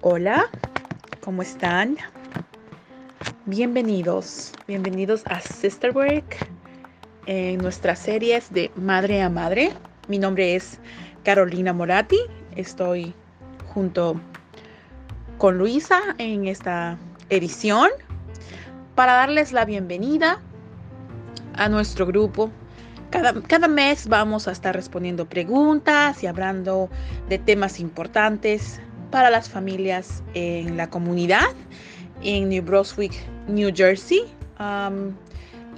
Hola, ¿cómo están? Bienvenidos, bienvenidos a Sister Work en nuestras series de Madre a Madre. Mi nombre es Carolina Moratti, estoy junto con Luisa en esta edición para darles la bienvenida a nuestro grupo. Cada, cada, mes vamos a estar respondiendo preguntas y hablando de temas importantes para las familias en la comunidad en New Brunswick, New Jersey.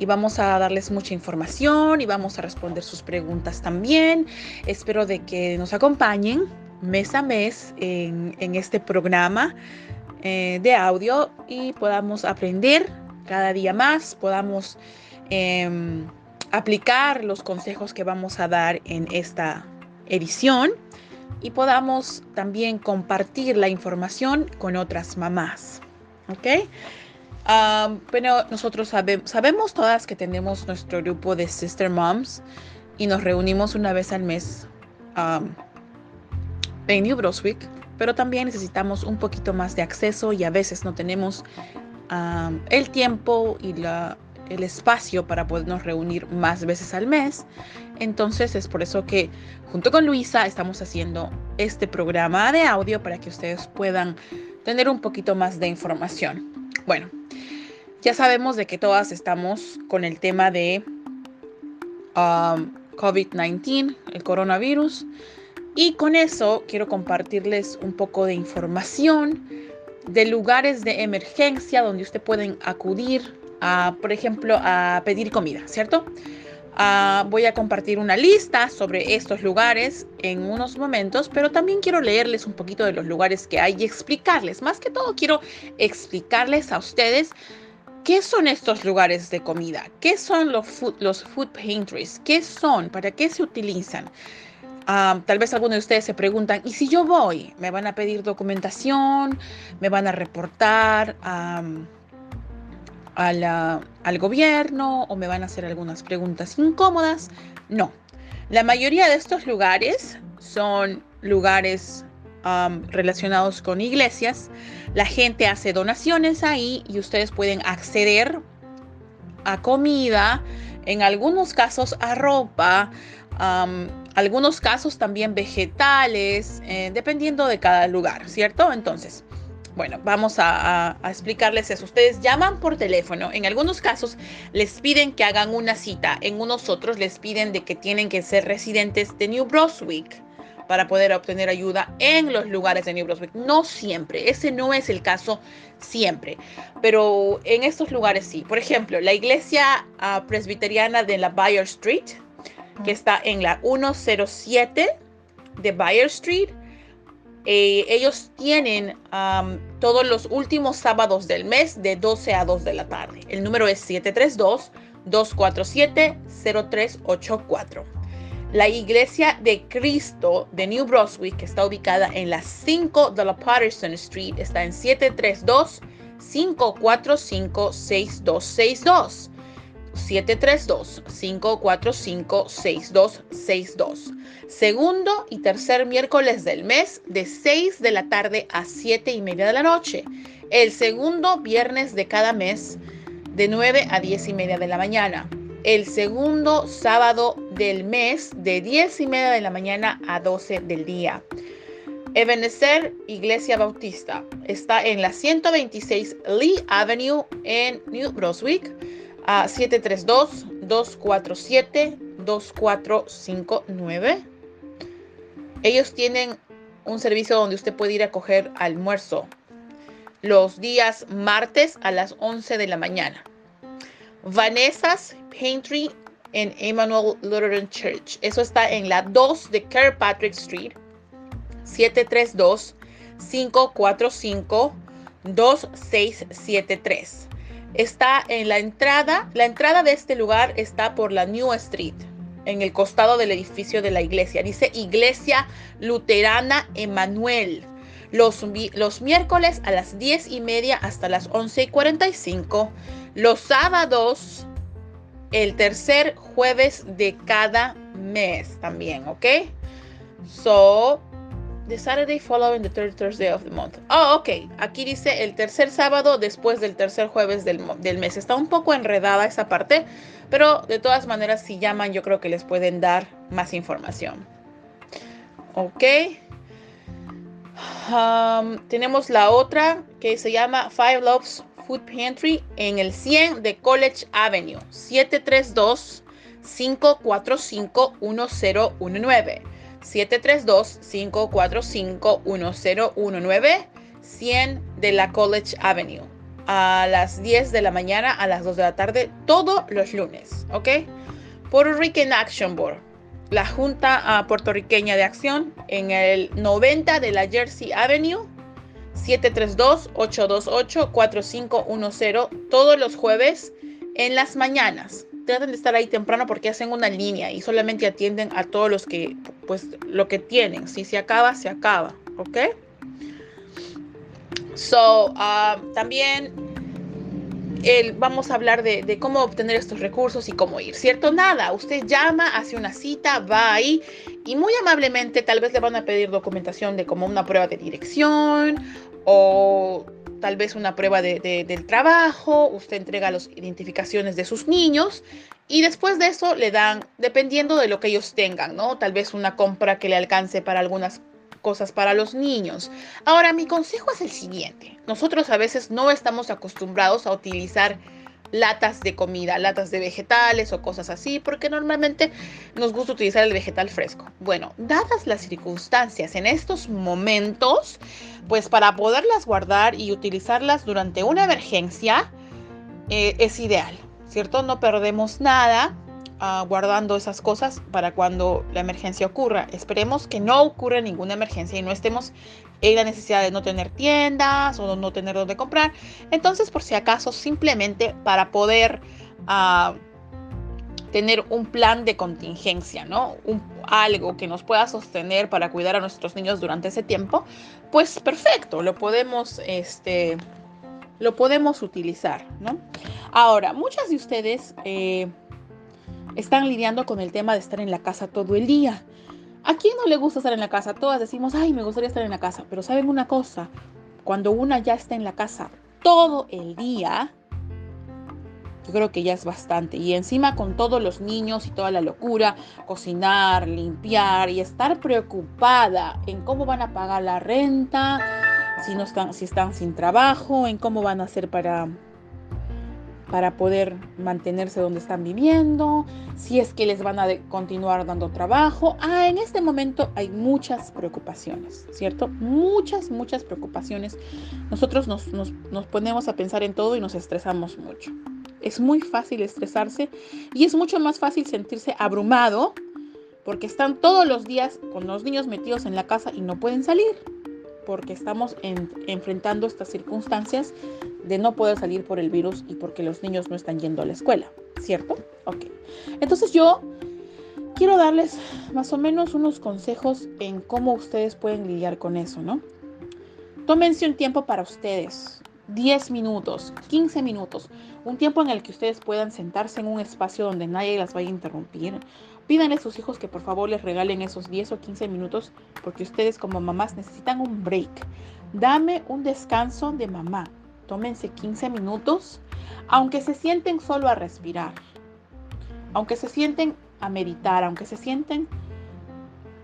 Y vamos a darles mucha información y vamos a responder sus preguntas también. Espero de que nos acompañen mes a mes en, en este programa eh, de audio y podamos aprender cada día más, podamos eh, aplicar los consejos que vamos a dar en esta edición y podamos también compartir la información con otras mamás. ¿Ok? Um, bueno, nosotros sabemos todas que tenemos nuestro grupo de Sister Moms y nos reunimos una vez al mes en New Brunswick, pero también necesitamos un poquito más de acceso y a veces no tenemos el tiempo y la, el espacio para podernos reunir más veces al mes. Entonces es por eso que junto con Luisa estamos haciendo este programa de audio para que ustedes puedan tener un poquito más de información. Bueno, ya sabemos de que todas estamos con el tema de um, COVID-19, el coronavirus. Y con eso quiero compartirles un poco de información de lugares de emergencia donde usted pueden acudir por ejemplo, a pedir comida, ¿cierto? Voy a compartir una lista sobre estos lugares en unos momentos, pero también quiero leerles un poquito de los lugares que hay y explicarles. Más que todo, quiero explicarles a ustedes qué son estos lugares de comida, qué son los food, los food pantries, qué son, para qué se utilizan. Ah, tal vez algunos de ustedes se preguntan, ¿y si yo voy? ¿Me van a pedir documentación? ¿Me van a reportar? Al gobierno o me van a hacer algunas preguntas incómodas. No, la mayoría de estos lugares son lugares relacionados con iglesias. La gente hace donaciones ahí y ustedes pueden acceder a comida, en algunos casos a ropa, algunos casos también vegetales, eh, dependiendo de cada lugar, ¿cierto? Entonces, bueno, vamos a, explicarles eso. Ustedes llaman por teléfono. En algunos casos les piden que hagan una cita. En unos otros les piden de que tienen que ser residentes de New Brunswick para poder obtener ayuda en los lugares de New Brunswick. No siempre, ese no es el caso siempre, pero en estos lugares sí. Por ejemplo, la iglesia ah, presbiteriana de la Bayer Street, que está en la 107 de Bayer Street, eh, ellos tienen todos los últimos sábados del mes de 12 a 2 de la tarde. El número es 732-247-0384. La Iglesia de Cristo de New Brunswick, que está ubicada en la 5 de la Patterson Street, está en 732-545-6262. 732-545-6262. Segundo y tercer miércoles del mes de 6 de la tarde a 7 y media de la noche. El segundo viernes de cada mes de 9 a 10 y media de la mañana. El segundo sábado del mes de 10 y media de la mañana a 12 del día. Ebenezer Iglesia Bautista está en la 126 Lee Avenue en New Brunswick a 732-247-2459. Ellos tienen un servicio donde usted puede ir a coger almuerzo los días martes a las 11 de la mañana. Vanessa's Pantry en Emmanuel Lutheran Church. Eso está en la 2 de Kirkpatrick Street. 732 545 2673 está en la entrada. La entrada de este lugar está por la New Street, en el costado del edificio de la iglesia. Dice Iglesia Luterana Emanuel. Los, los, miércoles a las 10 y media hasta las 11 y 45. Los sábados el tercer jueves de cada mes también, ¿ok? So, the Saturday following the third Thursday of the month. Oh, ok. Aquí dice el tercer sábado después del tercer jueves del, del, mes. Está un poco enredada esa parte, pero de todas maneras, si llaman, yo creo que les pueden dar más información. Ok. Um, tenemos la otra que se llama Five Loves Food Pantry en el 100 de College Avenue. 732 545 1019. 732-545-1019, 100 de la College Avenue. A las 10 de la mañana, a las 2 de la tarde, todos los lunes, ¿ok? Puerto Rican Action Board, la Junta ah, Puertorriqueña de Acción, en el 90 de la Jersey Avenue, 732-828-4510, todos los jueves en las mañanas traten de estar ahí temprano porque hacen una línea y solamente atienden a todos los que, pues, lo que tienen. Si se acaba, se acaba, ¿ok? So, ah, también el, vamos a hablar de, de, cómo obtener estos recursos y cómo ir, ¿cierto? Nada, usted llama, hace una cita, va ahí y muy amablemente tal vez le van a pedir documentación de como una prueba de dirección o tal vez una prueba de, del trabajo, usted entrega las identificaciones de sus niños y después de eso le dan, dependiendo de lo que ellos tengan, ¿no? Tal vez una compra que le alcance para algunas cosas para los niños. Ahora, mi consejo es el siguiente. Nosotros a veces no estamos acostumbrados a utilizar latas de comida, latas de vegetales o cosas así, porque normalmente nos gusta utilizar el vegetal fresco. Bueno, dadas las circunstancias en estos momentos, pues para poderlas guardar y utilizarlas durante una emergencia eh, es ideal, ¿cierto? No perdemos nada uh, guardando esas cosas para cuando la emergencia ocurra. Esperemos que no ocurra ninguna emergencia y no estemos en la necesidad de no tener tiendas o no tener donde comprar. Entonces, por si acaso, simplemente para poder uh, tener un plan de contingencia, ¿no? Algo que nos pueda sostener para cuidar a nuestros niños durante ese tiempo, pues perfecto, lo podemos, este, lo podemos utilizar, ¿no? Ahora, muchas de ustedes eh, están lidiando con el tema de estar en la casa todo el día. ¿A quién no le gusta estar en la casa? Todas decimos, ay, me gustaría estar en la casa. Pero ¿saben una cosa? Cuando una ya está en la casa todo el día, yo creo que ya es bastante. Y encima con todos los niños y toda la locura, cocinar, limpiar y estar preocupada en cómo van a pagar la renta, si, no están, si están sin trabajo, en cómo van a hacer para para poder mantenerse donde están viviendo, si es que les van a continuar dando trabajo. Ah, en este momento hay muchas preocupaciones, ¿cierto? Muchas, muchas preocupaciones. Nosotros nos, nos, nos ponemos a pensar en todo y nos estresamos mucho. Es muy fácil estresarse y es mucho más fácil sentirse abrumado porque están todos los días con los niños metidos en la casa y no pueden salir porque estamos enfrentando estas circunstancias de no poder salir por el virus y porque los niños no están yendo a la escuela, ¿cierto? Ok. Entonces yo quiero darles más o menos unos consejos en cómo ustedes pueden lidiar con eso, ¿no? Tómense un tiempo para ustedes, 10 minutos, 15 minutos, un tiempo en el que ustedes puedan sentarse en un espacio donde nadie las vaya a interrumpir, Pídanle a sus hijos que por favor les regalen esos 10 o 15 minutos porque ustedes como mamás necesitan un break. Dame un descanso de mamá. Tómense 15 minutos, aunque se sienten solo a respirar, aunque se sienten a meditar, aunque se sienten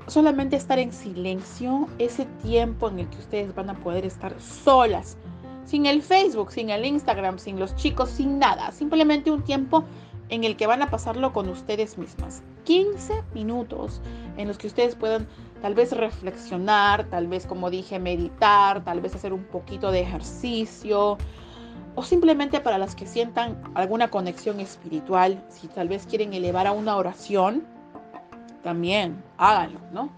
solamente estar en silencio, ese tiempo en el que ustedes van a poder estar solas, sin el Facebook, sin el Instagram, sin los chicos, sin nada, simplemente un tiempo en el que van a pasarlo con ustedes mismas. 15 minutos en los que ustedes puedan tal vez reflexionar, tal vez como dije, meditar, tal vez hacer un poquito de ejercicio o simplemente para las que sientan alguna conexión espiritual, si tal vez quieren elevar a una oración, también háganlo, ¿no?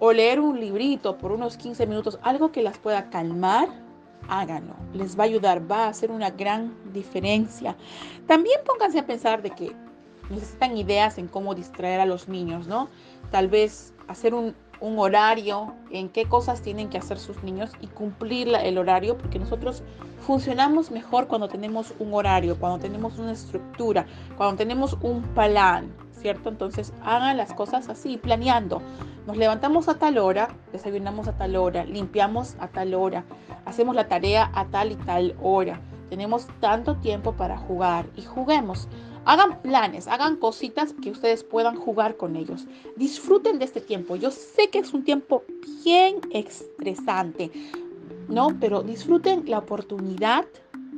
O leer un librito por unos 15 minutos, algo que las pueda calmar háganlo. Les va a ayudar, va a hacer una gran diferencia. También pónganse a pensar de que necesitan ideas en cómo distraer a los niños, ¿no? Tal vez hacer un, un horario en qué cosas tienen que hacer sus niños y cumplir el horario, porque nosotros funcionamos mejor cuando tenemos un horario, cuando tenemos una estructura, cuando tenemos un plan, ¿cierto? Entonces hagan las cosas así, planeando. Nos levantamos a tal hora, desayunamos a tal hora, limpiamos a tal hora, hacemos la tarea a tal y tal hora. Tenemos tanto tiempo para jugar y juguemos. Hagan planes, hagan cositas que ustedes puedan jugar con ellos. Disfruten de este tiempo. Yo sé que es un tiempo bien estresante, ¿no? Pero disfruten la oportunidad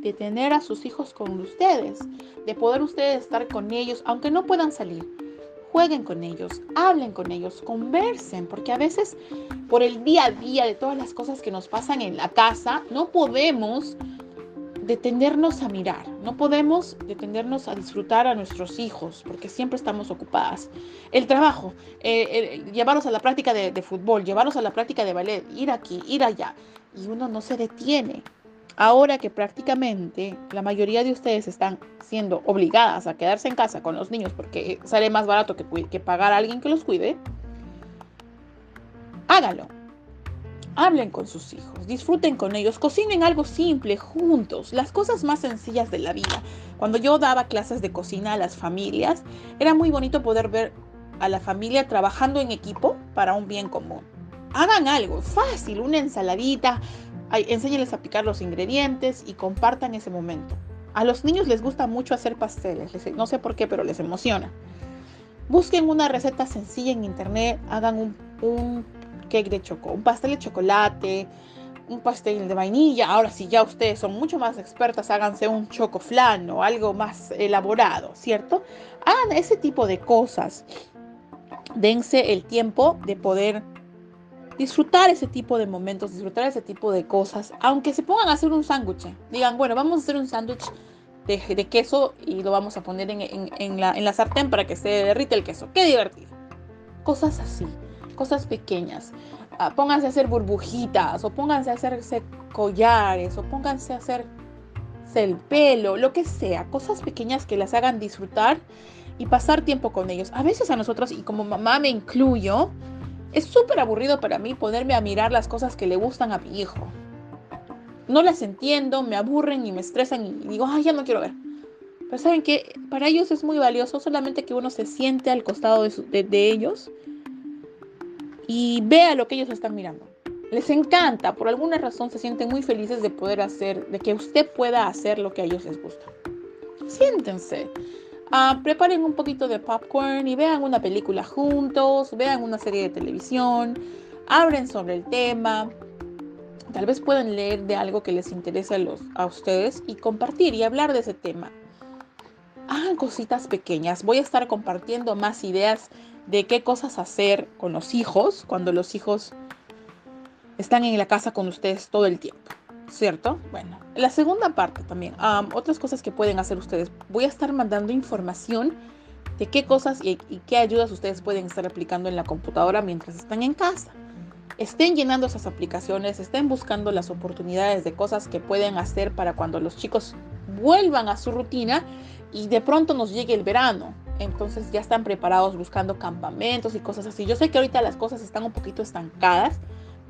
de tener a sus hijos con ustedes, de poder ustedes estar con ellos, aunque no puedan salir. Jueguen con ellos, hablen con ellos, conversen, porque a veces por el día a día de todas las cosas que nos pasan en la casa, no podemos detenernos a mirar, no podemos detenernos a disfrutar a nuestros hijos porque siempre estamos ocupadas. El trabajo, eh, llevarlos a la práctica de, fútbol, llevarlos a la práctica de ballet, ir aquí, ir allá, y uno no se detiene. Ahora que prácticamente la mayoría de ustedes están siendo obligadas a quedarse en casa con los niños porque sale más barato que pagar a alguien que los cuide, hágalo Hablen con sus hijos, disfruten con ellos, cocinen algo simple juntos, las cosas más sencillas de la vida. Cuando yo daba clases de cocina a las familias, era muy bonito poder ver a la familia trabajando en equipo para un bien común. Hagan algo fácil, una ensaladita, enséñenles a picar los ingredientes y compartan ese momento. A los niños les gusta mucho hacer pasteles, no sé por qué, pero les emociona. Busquen una receta sencilla en internet, hagan un, un cake de choco, un pastel de chocolate, un pastel de vainilla. Ahora, si ya ustedes son mucho más expertas, háganse un choco flan o algo más elaborado, ¿cierto? Hagan ese tipo de cosas. Dense el tiempo de poder disfrutar ese tipo de momentos, disfrutar ese tipo de cosas, aunque se pongan a hacer un sándwich. Digan, bueno, vamos a hacer un sándwich de, queso y lo vamos a poner en la sartén para que se derrite el queso. Qué divertido. Cosas así cosas pequeñas. Ah, pónganse a hacer burbujitas o pónganse a hacerse collares o pónganse a hacerse el pelo, lo que sea, cosas pequeñas que las hagan disfrutar y pasar tiempo con ellos. A veces a nosotros, y como mamá me incluyo, es súper aburrido para mí ponerme a mirar las cosas que le gustan a mi hijo. No las entiendo, me aburren y me estresan y digo, ay, ya no quiero ver. Pero saben que para ellos es muy valioso solamente que uno se siente al costado de ellos y vea lo que ellos están mirando. Les encanta, por alguna razón se sienten muy felices de poder hacer, de que usted pueda hacer lo que a ellos les gusta. Siéntense, ah, preparen un poquito de popcorn y vean una película juntos, vean una serie de televisión, abren sobre el tema. Tal vez puedan leer de algo que les interese a ustedes y compartir y hablar de ese tema. Hagan cositas pequeñas. Voy a estar compartiendo más ideas de qué cosas hacer con los hijos cuando los hijos están en la casa con ustedes todo el tiempo, ¿cierto? Bueno, la segunda parte también, otras cosas que pueden hacer ustedes. Voy a estar mandando información de qué cosas y, qué ayudas ustedes pueden estar aplicando en la computadora mientras están en casa. Estén llenando esas aplicaciones, estén buscando las oportunidades de cosas que pueden hacer para cuando los chicos vuelvan a su rutina y de pronto nos llegue el verano entonces ya están preparados buscando campamentos y cosas así. Yo sé que ahorita las cosas están un poquito estancadas,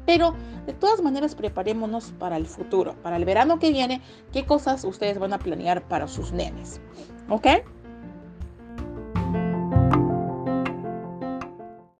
pero de todas maneras preparémonos para el futuro, para el verano que viene, qué cosas ustedes van a planear para sus nenes. ¿Ok?